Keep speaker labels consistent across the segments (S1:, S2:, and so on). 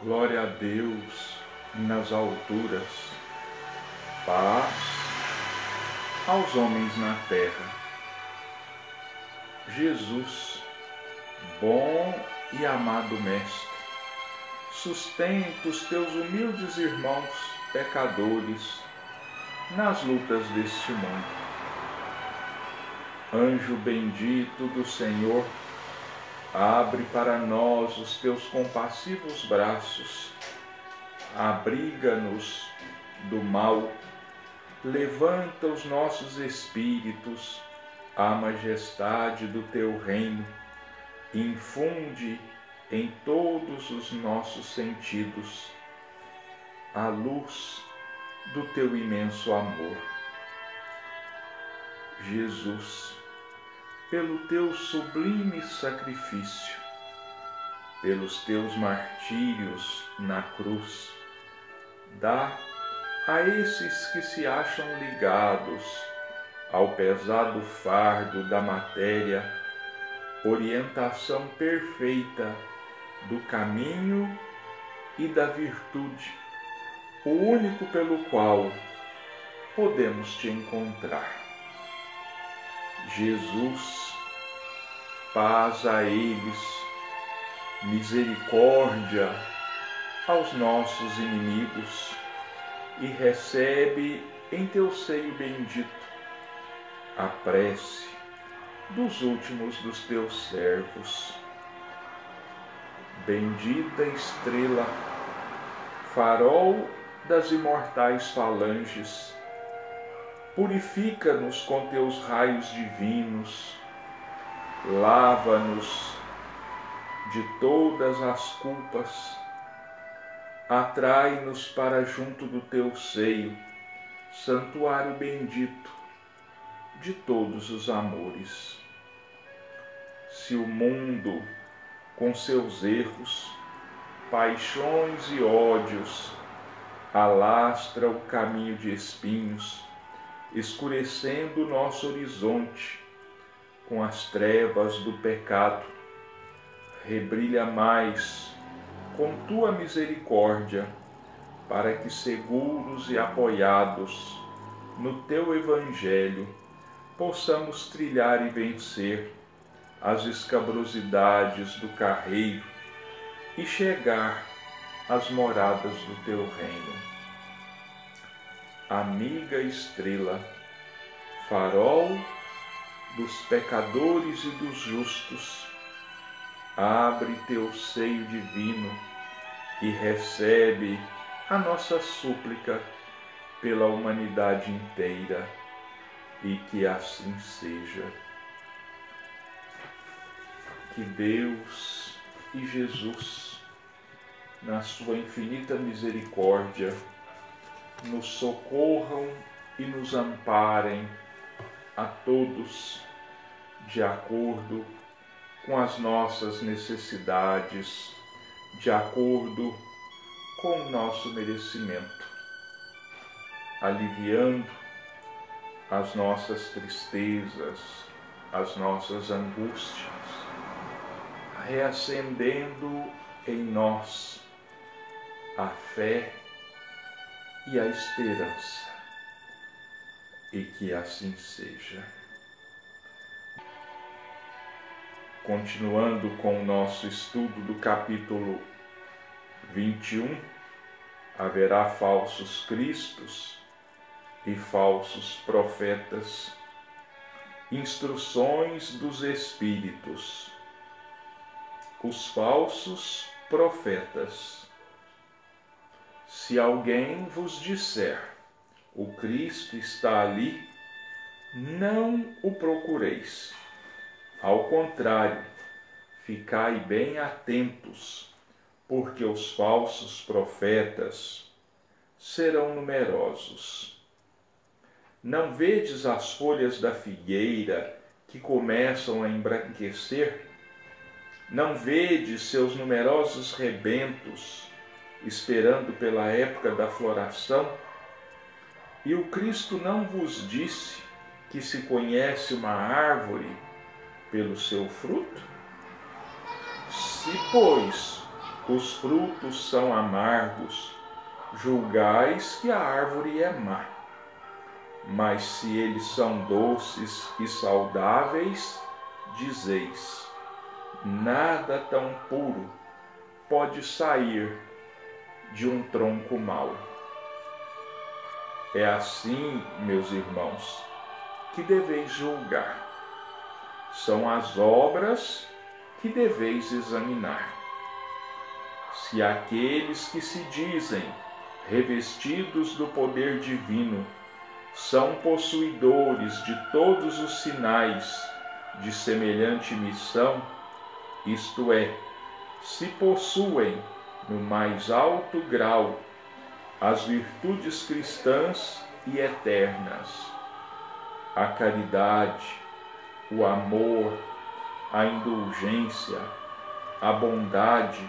S1: Glória a Deus nas alturas, paz aos homens na terra. Jesus, bom e amado Mestre, sustenta os teus humildes irmãos pecadores nas lutas deste mundo. Anjo bendito do Senhor, Abre para nós os teus compassivos braços, abriga-nos do mal, levanta os nossos espíritos. À majestade do teu reino, infunde em todos os nossos sentidos a luz do teu imenso amor. Jesus, pelo teu sublime sacrifício, pelos teus martírios na cruz. Dá a esses que se acham ligados ao pesado fardo da matéria orientação perfeita do caminho e da virtude, o único pelo qual podemos te encontrar. Jesus, paz a eles, misericórdia aos nossos inimigos, e recebe em teu seio bendito a prece dos últimos dos teus servos. Bendita estrela, farol das imortais falanges, Purifica-nos com teus raios divinos, lava-nos de todas as culpas, atrai-nos para junto do teu seio, santuário bendito de todos os amores. Se o mundo, com seus erros, paixões e ódios, alastra o caminho de espinhos, escurecendo o nosso horizonte com as trevas do pecado. Rebrilha mais com tua misericórdia, para que, seguros e apoiados no teu Evangelho, possamos trilhar e vencer as escabrosidades do carreiro e chegar às moradas do teu reino amiga estrela, farol dos pecadores e dos justos, abre teu seio divino e recebe a nossa súplica pela humanidade inteira, e que assim seja. Que Deus e Jesus, na sua infinita misericórdia, nos socorram e nos amparem a todos de acordo com as nossas necessidades, de acordo com o nosso merecimento, aliviando as nossas tristezas, as nossas angústias, reacendendo em nós a fé e a esperança. E que assim seja. Continuando com o nosso estudo do capítulo 21, haverá falsos cristos e falsos profetas, instruções dos Espíritos. Os falsos profetas se alguém vos disser, o Cristo está ali, não o procureis. Ao contrário, ficai bem atentos, porque os falsos profetas serão numerosos. Não vedes as folhas da figueira que começam a embranquecer? Não vedes seus numerosos rebentos esperando pela época da floração? E o Cristo não vos disse que se conhece uma árvore pelo seu fruto? Se, pois, os frutos são amargos, julgais que a árvore é má. Mas se eles são doces e saudáveis, dizeis: nada tão puro pode sair de um tronco mau. É assim, meus irmãos, que deveis julgar. São as obras que deveis examinar. Se aqueles que se dizem revestidos do poder divino são possuidores de todos os sinais de semelhante missão, isto é, se possuem no mais alto grau as virtudes cristãs e eternas, a caridade, o amor, a indulgência, a bondade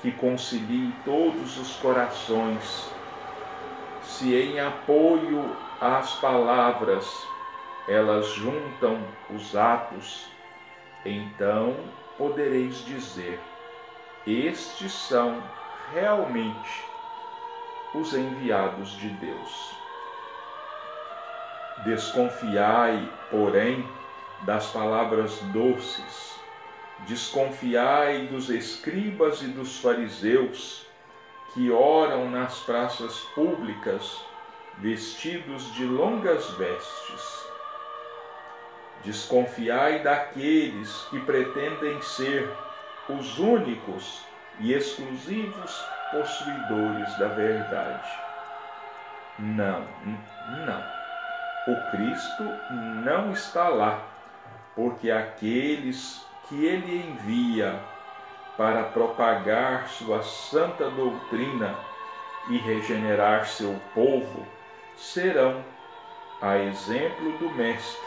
S1: que concilie todos os corações. Se em apoio às palavras elas juntam os atos, então podereis dizer: estes são realmente os enviados de Deus. Desconfiai, porém, das palavras doces, desconfiai dos escribas e dos fariseus que oram nas praças públicas vestidos de longas vestes. Desconfiai daqueles que pretendem ser os únicos e exclusivos possuidores da verdade. Não, não. O Cristo não está lá, porque aqueles que ele envia para propagar sua santa doutrina e regenerar seu povo serão, a exemplo do Mestre,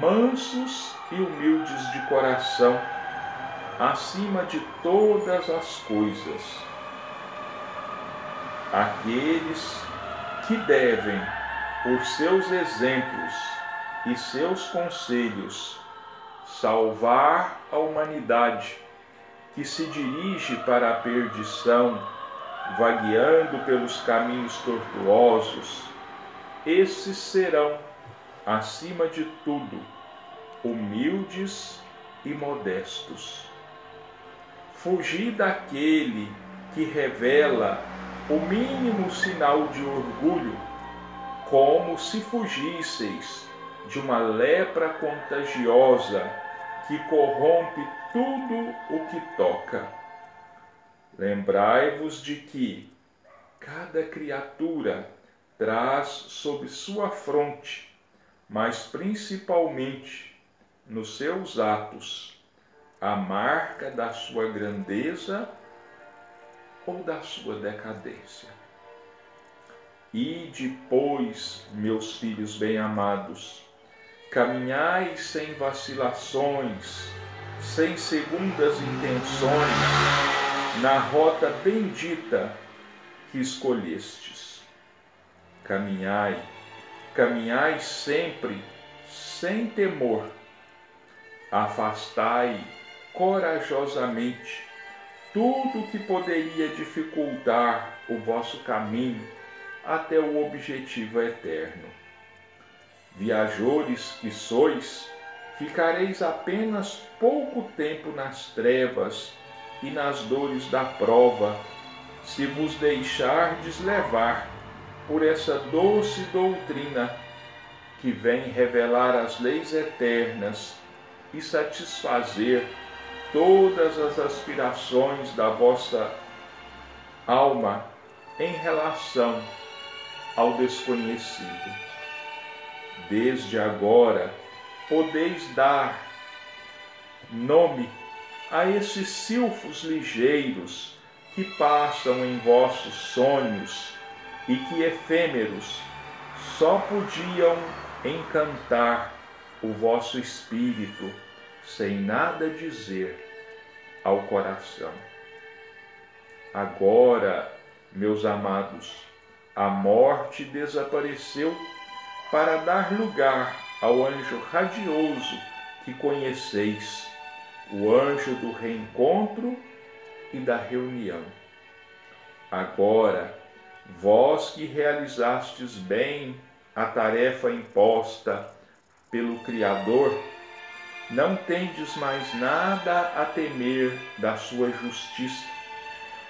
S1: mansos e humildes de coração acima de todas as coisas. Aqueles que devem, por seus exemplos e seus conselhos, salvar a humanidade que se dirige para a perdição, vagueando pelos caminhos tortuosos, esses serão, acima de tudo, humildes e modestos Fugir daquele que revela o mínimo sinal de orgulho, como se fugisseis de uma lepra contagiosa que corrompe tudo o que toca. Lembrai-vos de que cada criatura traz sob sua fronte, mas principalmente nos seus atos, a marca da sua grandeza ou da sua decadência. E depois, meus filhos bem-amados, caminhai sem vacilações, sem segundas intenções, na rota bendita que escolhestes. Caminhai, caminhai sempre sem temor. Afastai corajosamente tudo que poderia dificultar o vosso caminho até o objetivo eterno. Viajores que sois, ficareis apenas pouco tempo nas trevas e nas dores da prova, se vos deixardes levar por essa doce doutrina que vem revelar as leis eternas e satisfazer todas as aspirações da vossa alma em relação ao desconhecido. Desde agora podeis dar nome a esses silfos ligeiros que passam em vossos sonhos e que efêmeros só podiam encantar o vosso espírito sem nada dizer ao coração. Agora, meus amados, a morte desapareceu para dar lugar ao anjo radioso que conheceis, o anjo do reencontro e da reunião. Agora, vós que realizastes bem a tarefa imposta pelo Criador, não tendes mais nada a temer da sua justiça,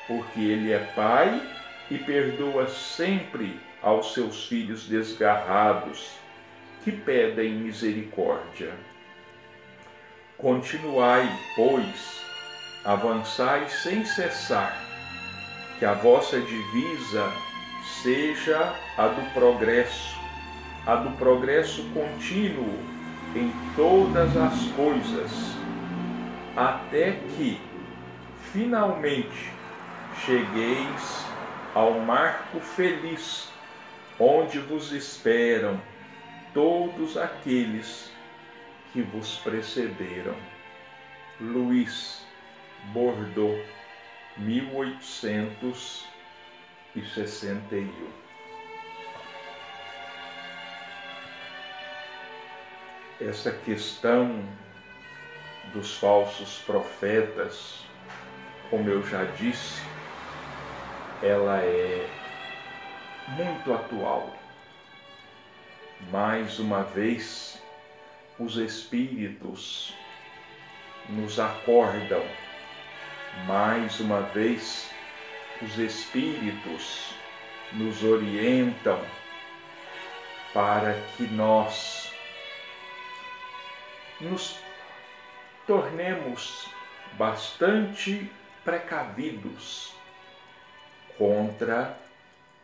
S1: porque Ele é Pai e perdoa sempre aos seus filhos desgarrados que pedem misericórdia. Continuai, pois, avançai sem cessar, que a vossa divisa seja a do progresso, a do progresso contínuo em todas as coisas, até que finalmente chegueis ao marco feliz, onde vos esperam todos aqueles que vos precederam. Luís Bordeaux, 1861. Essa questão dos falsos profetas, como eu já disse, ela é muito atual. Mais uma vez, os Espíritos nos acordam. Mais uma vez, os Espíritos nos orientam para que nós nos tornemos bastante precavidos contra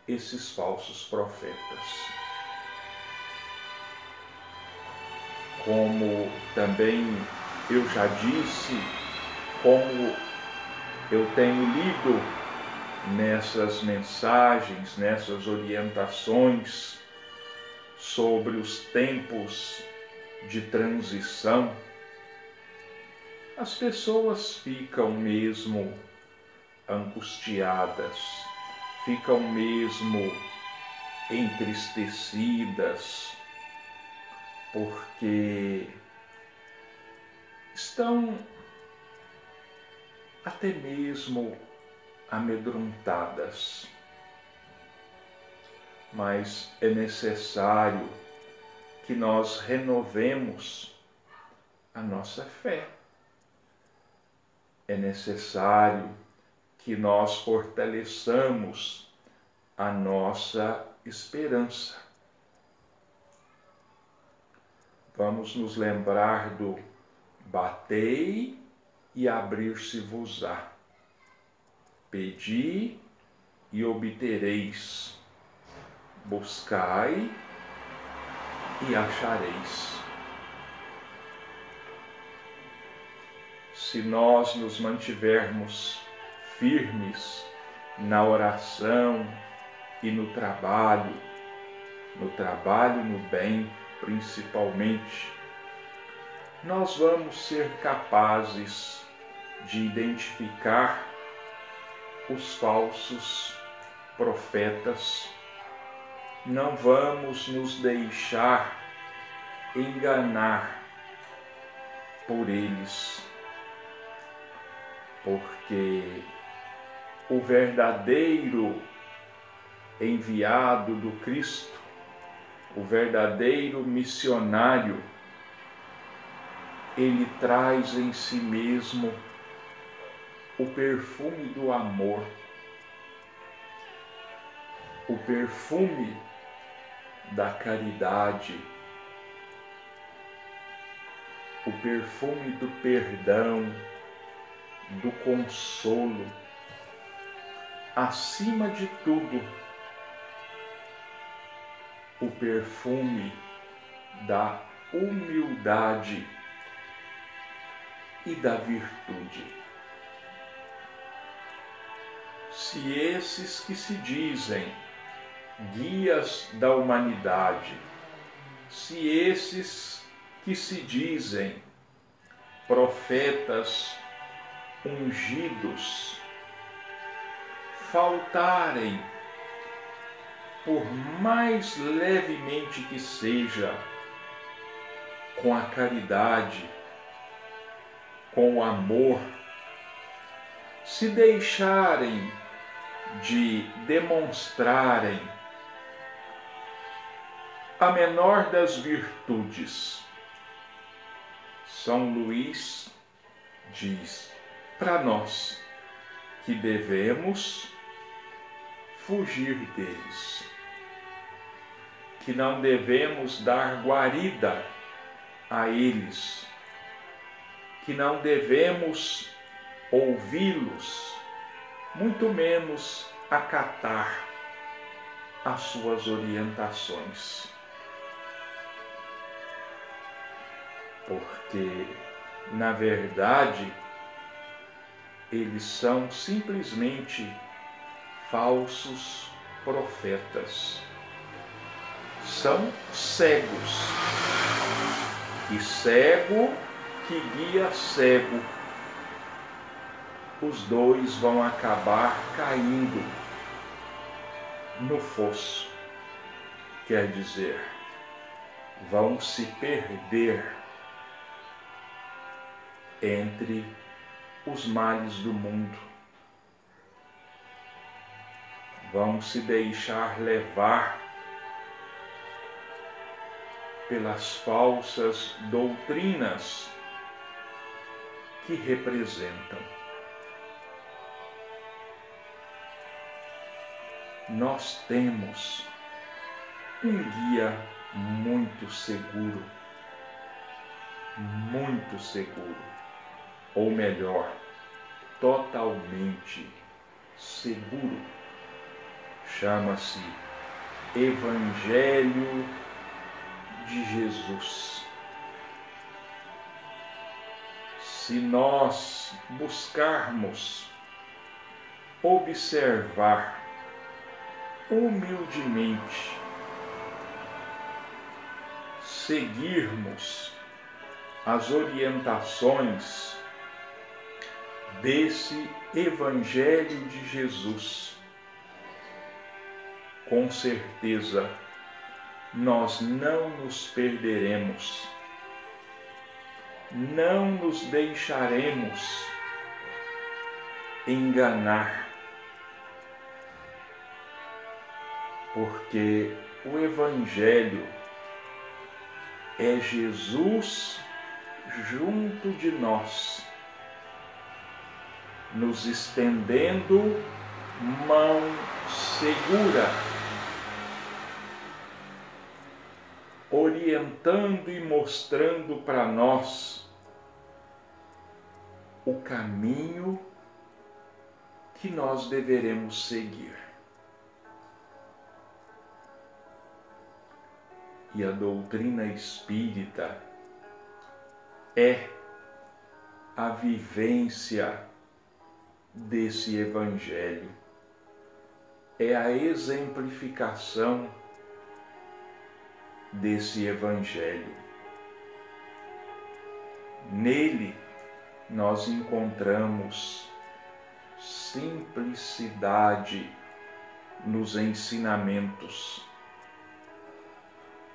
S1: esses falsos profetas. como também eu já disse, como eu tenho lido nessas mensagens, nessas orientações sobre os tempos de transição, as pessoas ficam mesmo angustiadas, ficam mesmo entristecidas, porque estão até mesmo amedrontadas. Mas é necessário que nós renovemos a nossa fé. É necessário que nós fortaleçamos a nossa esperança vamos nos lembrar do batei e abrir-se-vos-á. Pedi e obtereis. Buscai e achareis. Se nós nos mantivermos firmes na oração e no trabalho, no trabalho no bem, principalmente, nós vamos ser capazes de identificar os falsos profetas, não vamos nos deixar enganar por eles, porque o verdadeiro enviado do Cristo o verdadeiro missionário, ele traz em si mesmo o perfume do amor, o perfume da caridade, o perfume do perdão, do consolo, acima de tudo, o perfume da humildade e da virtude. Se esses que se dizem guias da humanidade, se esses que se dizem profetas ungidos faltarem por mais levemente que seja, com a caridade, com o amor, se deixarem de demonstrarem a menor das virtudes. São Luís diz para nós que devemos fugir deles, que não devemos dar guarida a eles, que não devemos ouvi-los, muito menos acatar as suas orientações. Porque, na verdade, eles são simplesmente falsos profetas. São cegos. E cego que guia cego. Os dois vão acabar caindo no fosso. Quer dizer, vão se perder entre os males do mundo. Vão se deixar levar pelas falsas doutrinas que representam. Nós temos um guia muito seguro, muito seguro ou melhor, totalmente seguro. Chama-se Evangelho de Jesus. Se nós buscarmos observar humildemente, seguirmos as orientações desse Evangelho de Jesus. Com certeza, nós não nos perderemos, não nos deixaremos enganar, porque o Evangelho é Jesus junto de nós nos estendendo mão segura, orientando e mostrando para nós o caminho que nós deveremos seguir. E a doutrina espírita é a vivência desse Evangelho. É a exemplificação desse Evangelho. Nele nós encontramos simplicidade nos ensinamentos.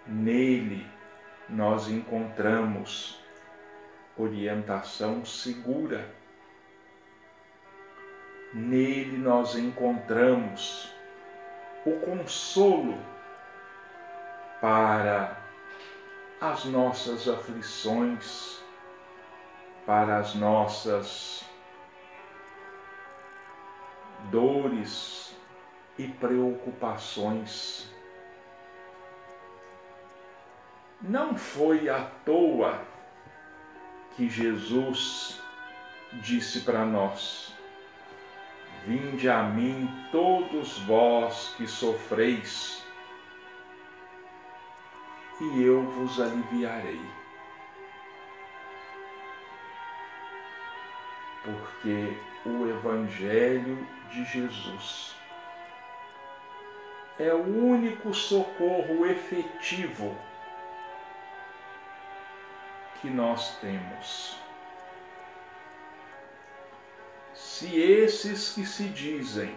S1: Nele nós encontramos orientação segura Nele nós encontramos o consolo para as nossas aflições, para as nossas dores e preocupações. Não foi à toa que Jesus disse para nós: Vinde a mim todos vós que sofreis, e eu vos aliviarei. Porque o Evangelho de Jesus é o único socorro efetivo que nós temos. Se esses que se dizem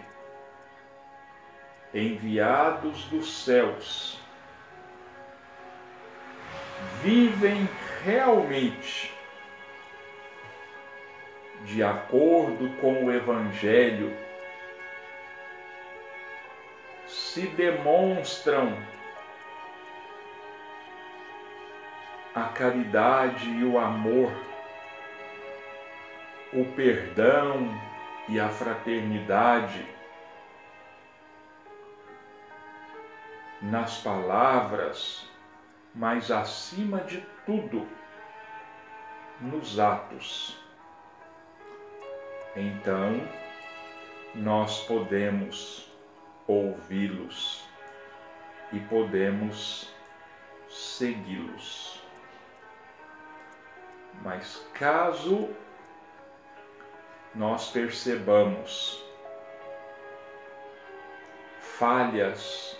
S1: enviados dos céus vivem realmente de acordo com o Evangelho, se demonstram a caridade e o amor, o perdão e a fraternidade nas palavras, mas acima de tudo, nos atos. Então, nós podemos ouvi-los e podemos segui-los. Mas caso nós percebamos falhas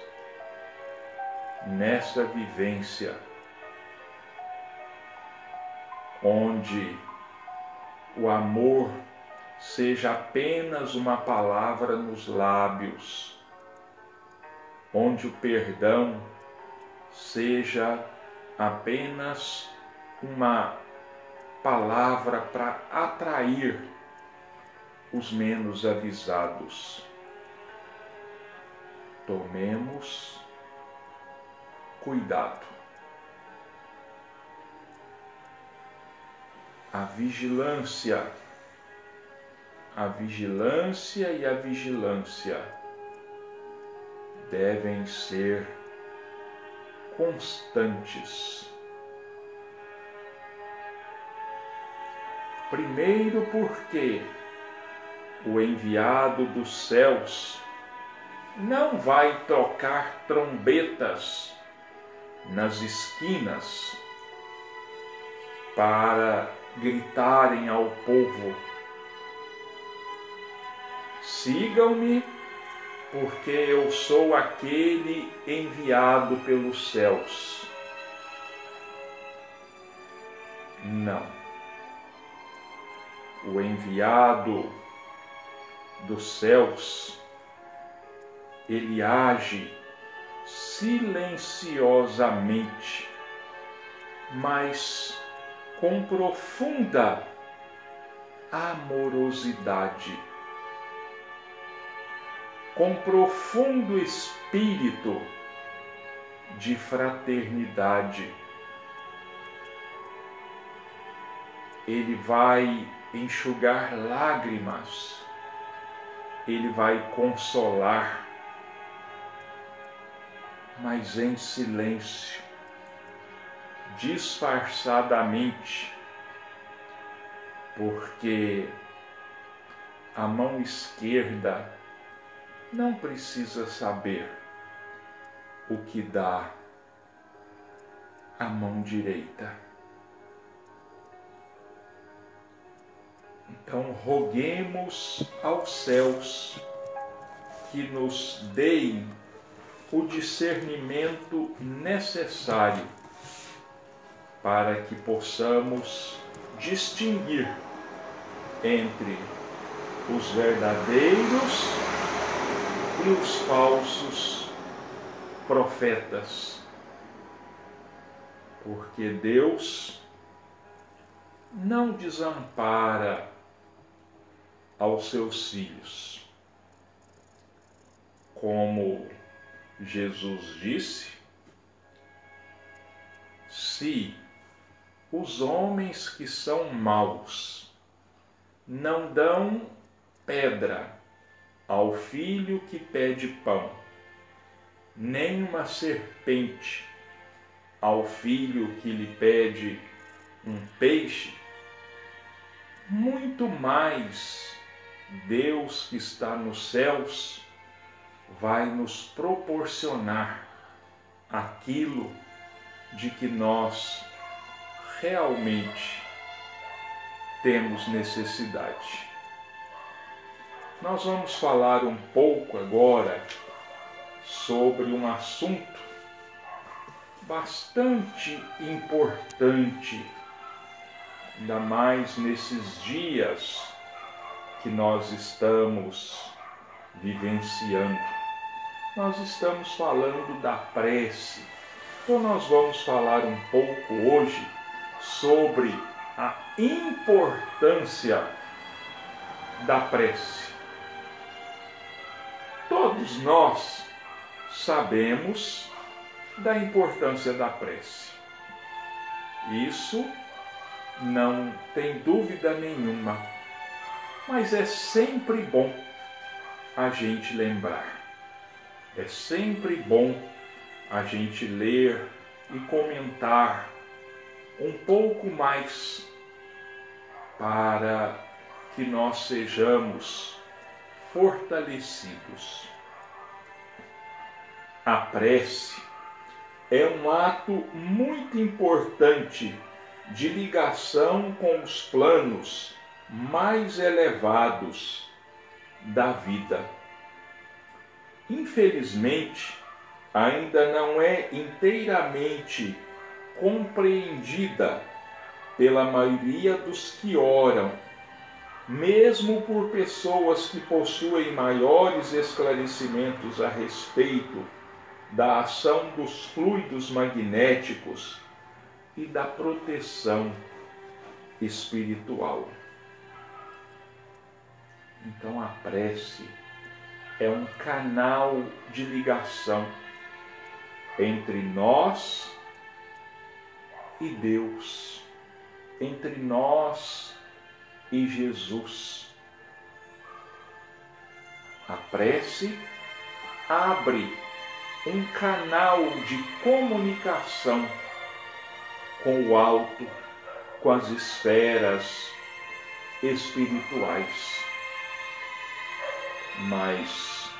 S1: nessa vivência, onde o amor seja apenas uma palavra nos lábios, onde o perdão seja apenas uma palavra para atrair os menos avisados. Tomemos cuidado. A vigilância, a vigilância e a vigilância devem ser constantes. Primeiro, porque o enviado dos céus não vai tocar trombetas nas esquinas para gritarem ao povo: sigam-me, porque eu sou aquele enviado pelos céus. Não. O enviado dos céus, ele age silenciosamente, mas com profunda amorosidade, com profundo espírito de fraternidade. Ele vai enxugar lágrimas, ele vai consolar, mas em silêncio, disfarçadamente, porque a mão esquerda não precisa saber o que dá a mão direita. Então, roguemos aos céus que nos deem o discernimento necessário para que possamos distinguir entre os verdadeiros e os falsos profetas. Porque Deus não desampara aos seus filhos. Como Jesus disse: se os homens que são maus não dão pedra ao filho que pede pão, nem uma serpente ao filho que lhe pede um peixe, muito mais Deus que está nos céus vai nos proporcionar aquilo de que nós realmente temos necessidade. Nós vamos falar um pouco agora sobre um assunto bastante importante, ainda mais nesses dias que nós estamos vivenciando. Nós estamos falando da prece então, nós vamos falar um pouco hoje sobre a importância da prece. Todos nós sabemos da importância da prece. Isso não tem dúvida nenhuma, mas é sempre bom a gente lembrar. É sempre bom a gente ler e comentar um pouco mais para que nós sejamos fortalecidos. A prece é um ato muito importante de ligação com os planos mais elevados da vida. Infelizmente, ainda não é inteiramente compreendida pela maioria dos que oram, mesmo por pessoas que possuem maiores esclarecimentos a respeito da ação dos fluidos magnéticos e da proteção espiritual. Então a prece é um canal de ligação entre nós e Deus, entre nós e Jesus. A prece abre um canal de comunicação com o alto, com as esferas espirituais. Mas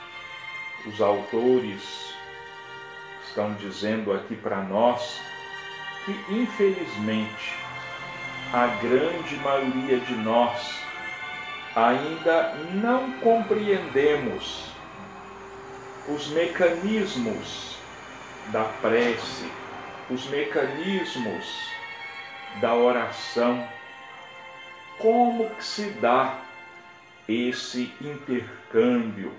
S1: os autores estão dizendo aqui para nós que, infelizmente, a grande maioria de nós ainda não compreendemos os mecanismos da prece, os mecanismos da oração, como que se dá esse intercâmbio,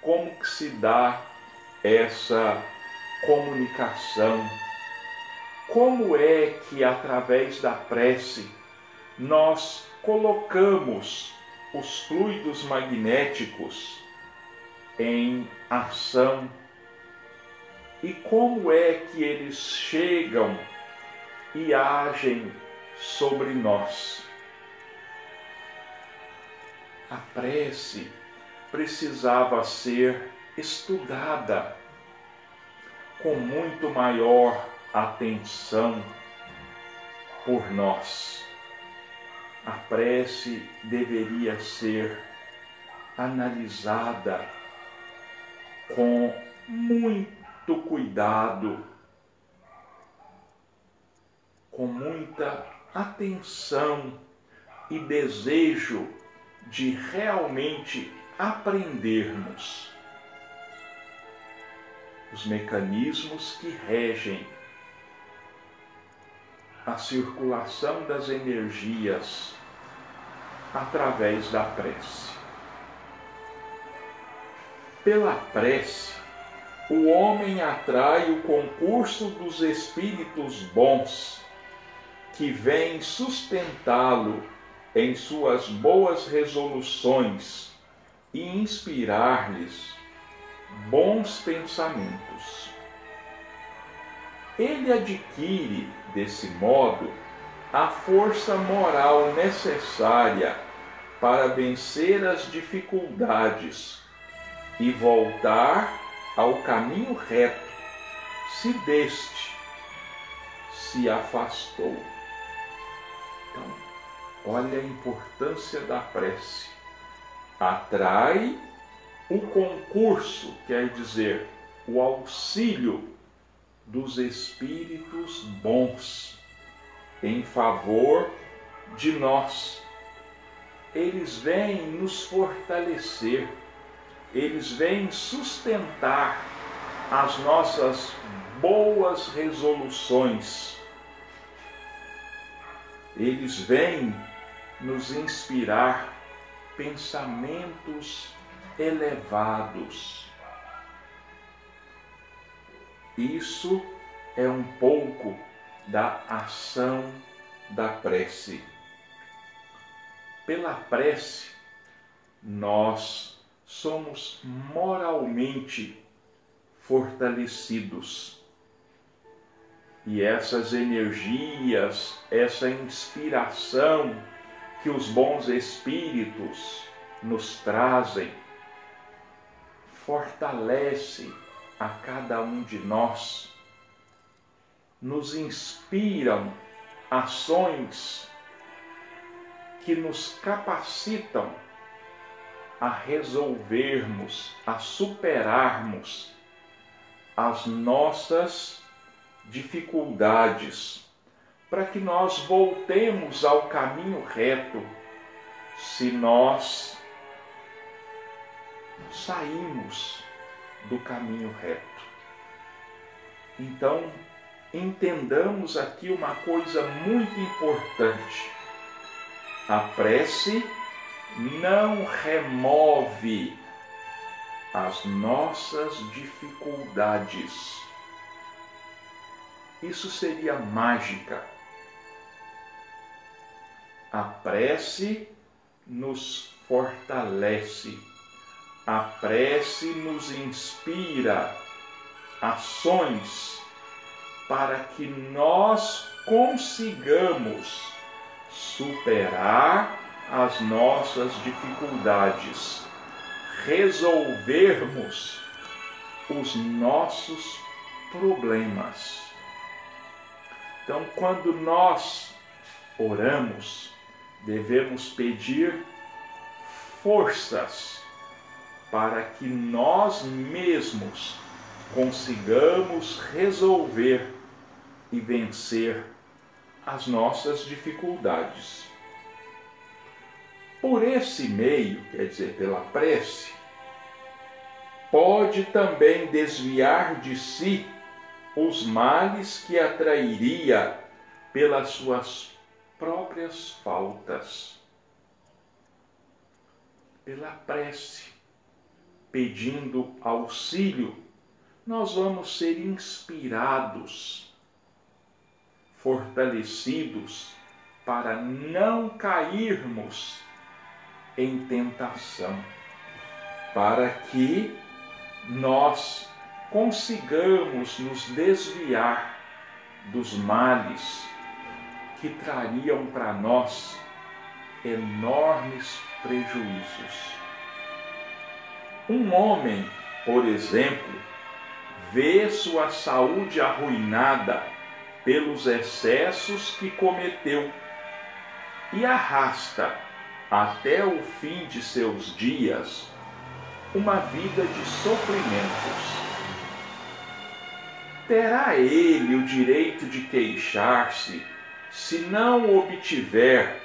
S1: como que se dá essa comunicação, como é que através da prece nós colocamos os fluidos magnéticos em ação? E como é que eles chegam e agem sobre nós. A prece precisava ser estudada com muito maior atenção por nós. A prece deveria ser analisada com muito cuidado, com muita atenção e desejo de realmente aprendermos os mecanismos que regem a circulação das energias através da prece. Pela prece, o homem atrai o concurso dos espíritos bons, que vêm sustentá-lo em suas boas resoluções e inspirar-lhes bons pensamentos. Ele adquire, desse modo, a força moral necessária para vencer as dificuldades e voltar ao caminho reto, se deste se afastou. Olha a importância da prece. Atrai o concurso, quer dizer, o auxílio dos espíritos bons em favor de nós. Eles vêm nos fortalecer, eles vêm sustentar as nossas boas resoluções. Eles vêm nos inspirar pensamentos elevados. Isso é um pouco da ação da prece. Pela prece, nós somos moralmente fortalecidos. E essas energias, essa inspiração que os bons espíritos nos trazem, fortalece a cada um de nós, nos inspiram ações que nos capacitam a resolvermos, a superarmos as nossas dificuldades, para que nós voltemos ao caminho reto, se nós saímos do caminho reto. Então, entendamos aqui uma coisa muito importante. A prece não remove as nossas dificuldades. Isso seria mágica. A prece nos fortalece, a prece nos inspira ações para que nós consigamos superar as nossas dificuldades, resolvermos os nossos problemas. Então, quando nós oramos, devemos pedir forças para que nós mesmos consigamos resolver e vencer as nossas dificuldades. Por esse meio, quer dizer, pela prece, pode também desviar de si os males que atrairia pelas suas próprias faltas. Pela prece, pedindo auxílio, nós vamos ser inspirados, fortalecidos para não cairmos em tentação, para que nós consigamos nos desviar dos males que trariam para nós enormes prejuízos. Um homem, por exemplo, vê sua saúde arruinada pelos excessos que cometeu e arrasta até o fim de seus dias uma vida de sofrimentos. Terá ele o direito de queixar-se se não obtiver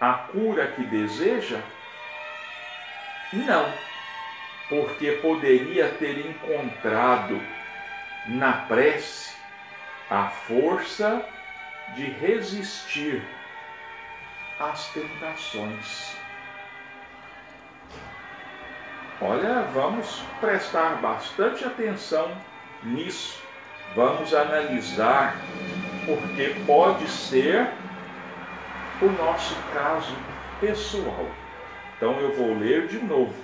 S1: a cura que deseja? Não, porque poderia ter encontrado na prece a força de resistir as tentações. Olha, vamos prestar bastante atenção nisso. Vamos analisar, porque pode ser o nosso caso pessoal. Então eu vou ler de novo.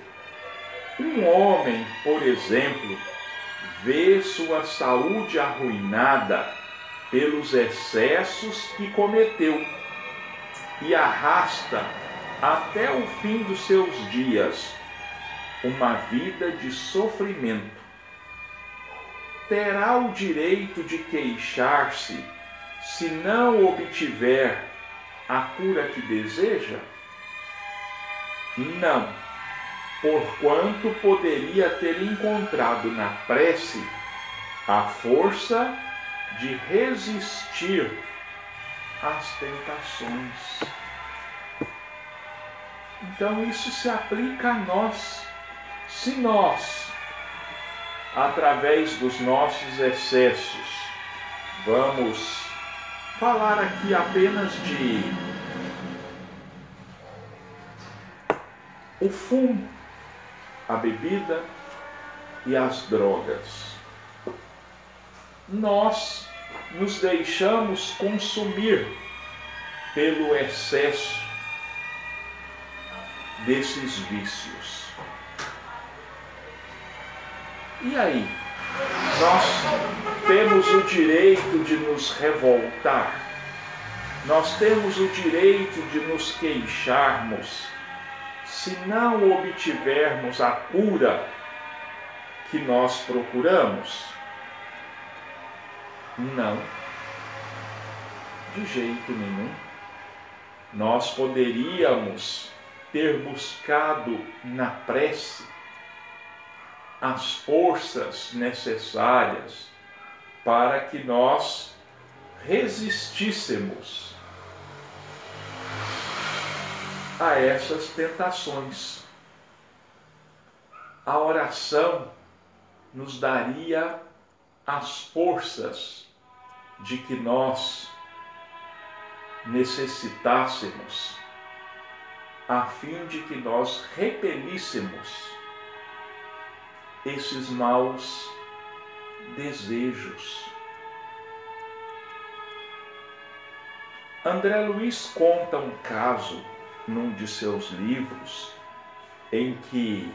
S1: Um homem, por exemplo, vê sua saúde arruinada pelos excessos que cometeu e arrasta até o fim dos seus dias uma vida de sofrimento. Terá o direito de queixar-se se não obtiver a cura que deseja? Não, porquanto poderia ter encontrado na prece a força de resistir as tentações. Então isso se aplica a nós. Se nós, através dos nossos excessos, vamos falar aqui apenas de o fumo, a bebida e as drogas. Nós nos deixamos consumir pelo excesso desses vícios. E aí? Nós temos o direito de nos revoltar, nós temos o direito de nos queixarmos se não obtivermos a cura que nós procuramos? Não, de jeito nenhum. Nós poderíamos ter buscado na prece as forças necessárias para que nós resistíssemos a essas tentações. A oração nos daria as forças de que nós necessitássemos, a fim de que nós repelíssemos esses maus desejos. André Luiz conta um caso num de seus livros em que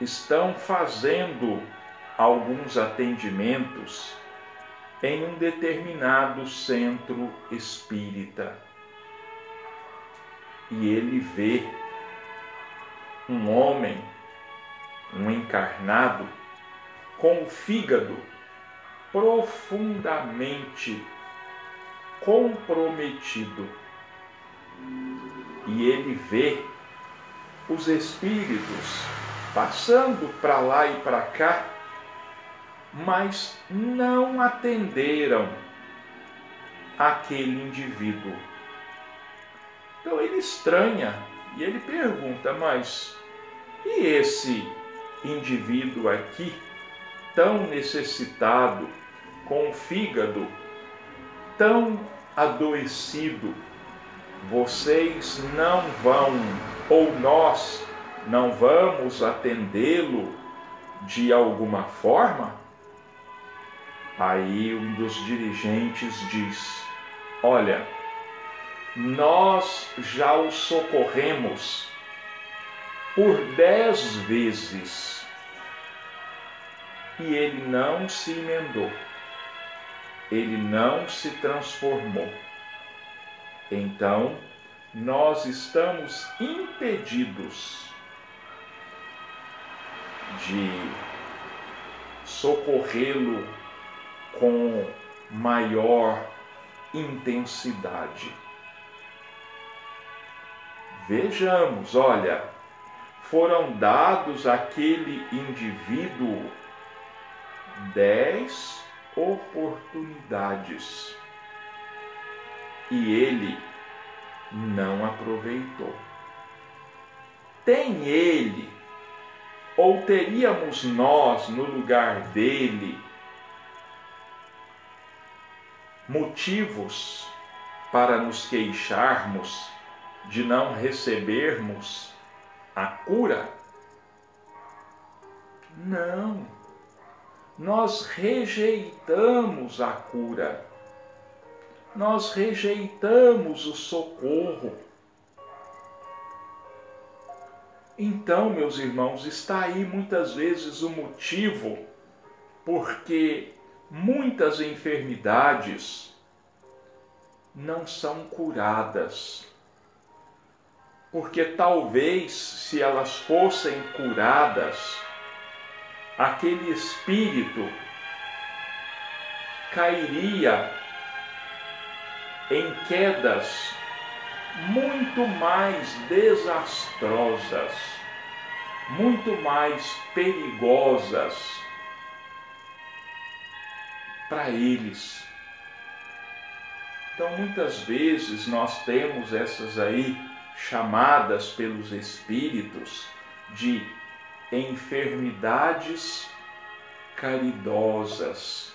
S1: estão fazendo alguns atendimentos em um determinado centro espírita. E ele vê um homem, um encarnado, com o fígado profundamente comprometido. E ele vê os espíritos passando para lá e para cá mas não atenderam aquele indivíduo. Então ele estranha e ele pergunta: Mas e esse indivíduo aqui, tão necessitado, com o fígado tão adoecido, vocês não vão, ou nós não vamos atendê-lo de alguma forma? Aí um dos dirigentes diz: Olha, nós já o socorremos por dez vezes e ele não se emendou, ele não se transformou. Então, nós estamos impedidos de socorrê-lo com maior intensidade. Vejamos, olha, foram dados àquele indivíduo dez oportunidades e ele não aproveitou. Tem ele, ou teríamos nós no lugar dele, motivos para nos queixarmos de não recebermos a cura? Não. Nós rejeitamos a cura. Nós rejeitamos o socorro. Então, meus irmãos, está aí muitas vezes o motivo porque muitas enfermidades não são curadas. Porque talvez, se elas fossem curadas, aquele espírito cairia em quedas muito mais desastrosas, muito mais perigosas para eles. Então, muitas vezes nós temos essas aí chamadas pelos espíritos de enfermidades caridosas,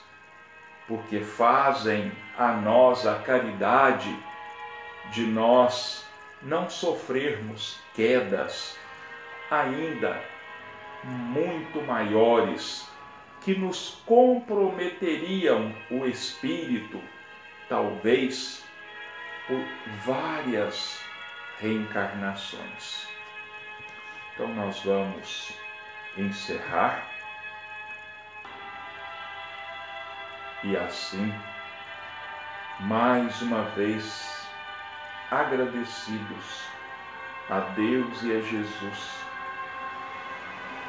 S1: porque fazem a nós a caridade de nós não sofrermos quedas ainda muito maiores que nos comprometeriam o espírito, talvez por várias reencarnações. Então nós vamos encerrar e assim, mais uma vez, agradecidos a Deus e a Jesus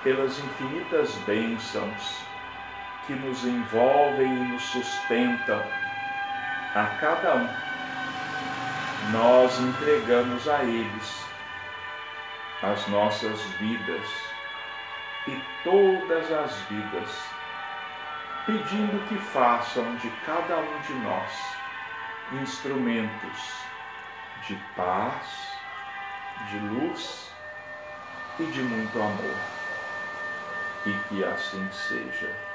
S1: pelas infinitas bênçãos que nos envolvem e nos sustentam a cada um. Nós entregamos a eles as nossas vidas e todas as vidas, pedindo que façam de cada um de nós instrumentos de paz, de luz e de muito amor. E que assim seja.